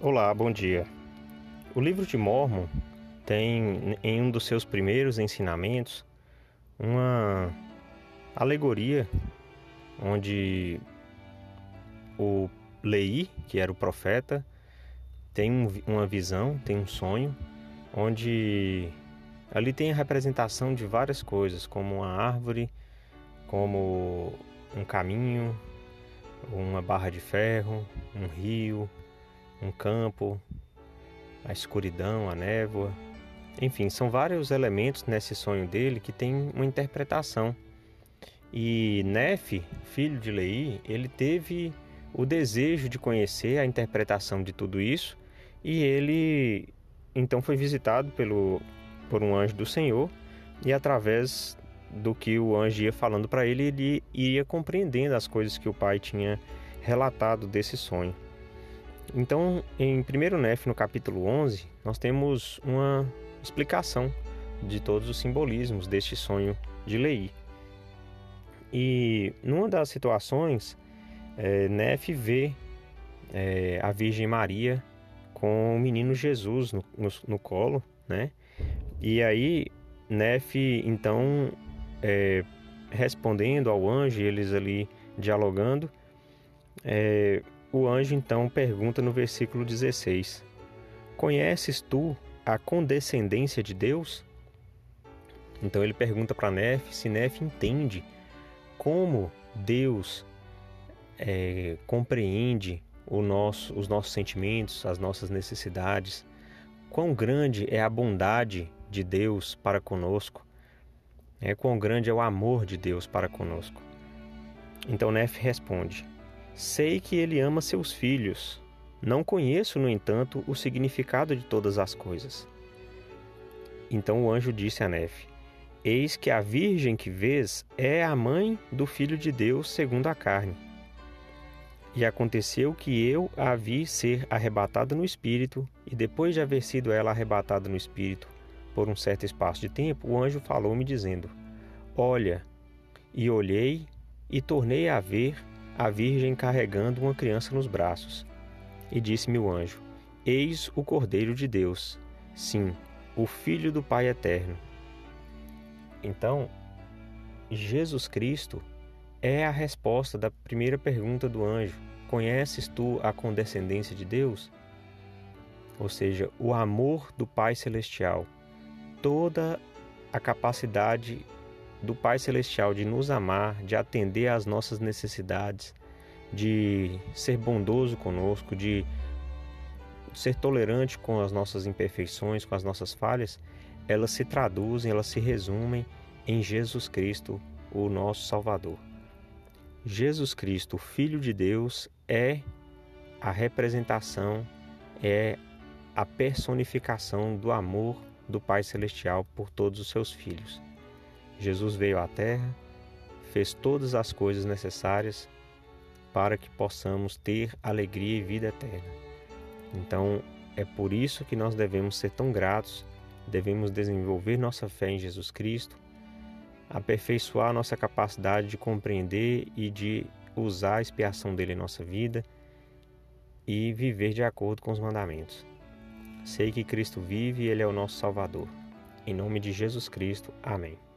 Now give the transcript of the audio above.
Olá, bom dia. O livro de Mormon tem em um dos seus primeiros ensinamentos uma alegoria onde o Lei, que era o profeta, tem um, uma visão, tem um sonho, onde ali tem a representação de várias coisas, como uma árvore, como um caminho, uma barra de ferro, um rio, um campo, a escuridão, a névoa. Enfim, são vários elementos nesse sonho dele que tem uma interpretação. E Nefe, filho de Lei, ele teve o desejo de conhecer a interpretação de tudo isso e ele então foi visitado pelo, por um anjo do Senhor e através do que o anjo ia falando para ele, ele ia compreendendo as coisas que o pai tinha relatado desse sonho. Então, em 1 Nef, no capítulo 11, nós temos uma explicação de todos os simbolismos deste sonho de Lei. E numa das situações, é, Nef vê é, a Virgem Maria com o menino Jesus no, no, no colo, né? E aí Nef então é, respondendo ao anjo, eles ali dialogando, é, o anjo então pergunta no versículo 16: Conheces tu a condescendência de Deus? Então ele pergunta para Nef se Nef entende como Deus é, compreende nosso, os nossos sentimentos, as nossas necessidades, quão grande é a bondade de Deus para conosco, é, quão grande é o amor de Deus para conosco. Então Nef responde: Sei que ele ama seus filhos. Não conheço, no entanto, o significado de todas as coisas. Então o anjo disse a Nefe: Eis que a virgem que vês é a mãe do filho de Deus segundo a carne. E aconteceu que eu a vi ser arrebatada no espírito, e depois de haver sido ela arrebatada no espírito por um certo espaço de tempo, o anjo falou-me dizendo: Olha, e olhei e tornei a ver a Virgem carregando uma criança nos braços. E disse-me o anjo: Eis o Cordeiro de Deus, sim, o Filho do Pai Eterno. Então, Jesus Cristo é a resposta da primeira pergunta do anjo: Conheces tu a condescendência de Deus? Ou seja, o amor do Pai Celestial, toda a capacidade do Pai Celestial de nos amar, de atender às nossas necessidades, de ser bondoso conosco, de ser tolerante com as nossas imperfeições, com as nossas falhas, elas se traduzem, elas se resumem em Jesus Cristo, o nosso Salvador. Jesus Cristo, Filho de Deus, é a representação, é a personificação do amor do Pai Celestial por todos os seus filhos. Jesus veio à Terra, fez todas as coisas necessárias para que possamos ter alegria e vida eterna. Então, é por isso que nós devemos ser tão gratos, devemos desenvolver nossa fé em Jesus Cristo, aperfeiçoar nossa capacidade de compreender e de usar a expiação dele em nossa vida e viver de acordo com os mandamentos. Sei que Cristo vive e Ele é o nosso Salvador. Em nome de Jesus Cristo. Amém.